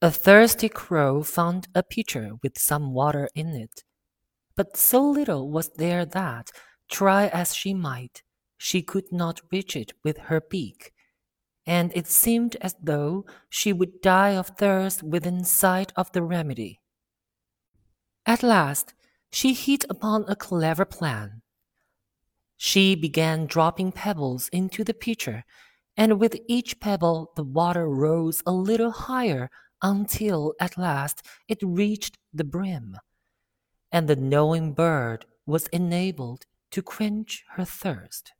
A thirsty crow found a pitcher with some water in it, but so little was there that, try as she might, she could not reach it with her beak, and it seemed as though she would die of thirst within sight of the remedy. At last she hit upon a clever plan. She began dropping pebbles into the pitcher, and with each pebble the water rose a little higher until at last it reached the brim, and the knowing bird was enabled to quench her thirst.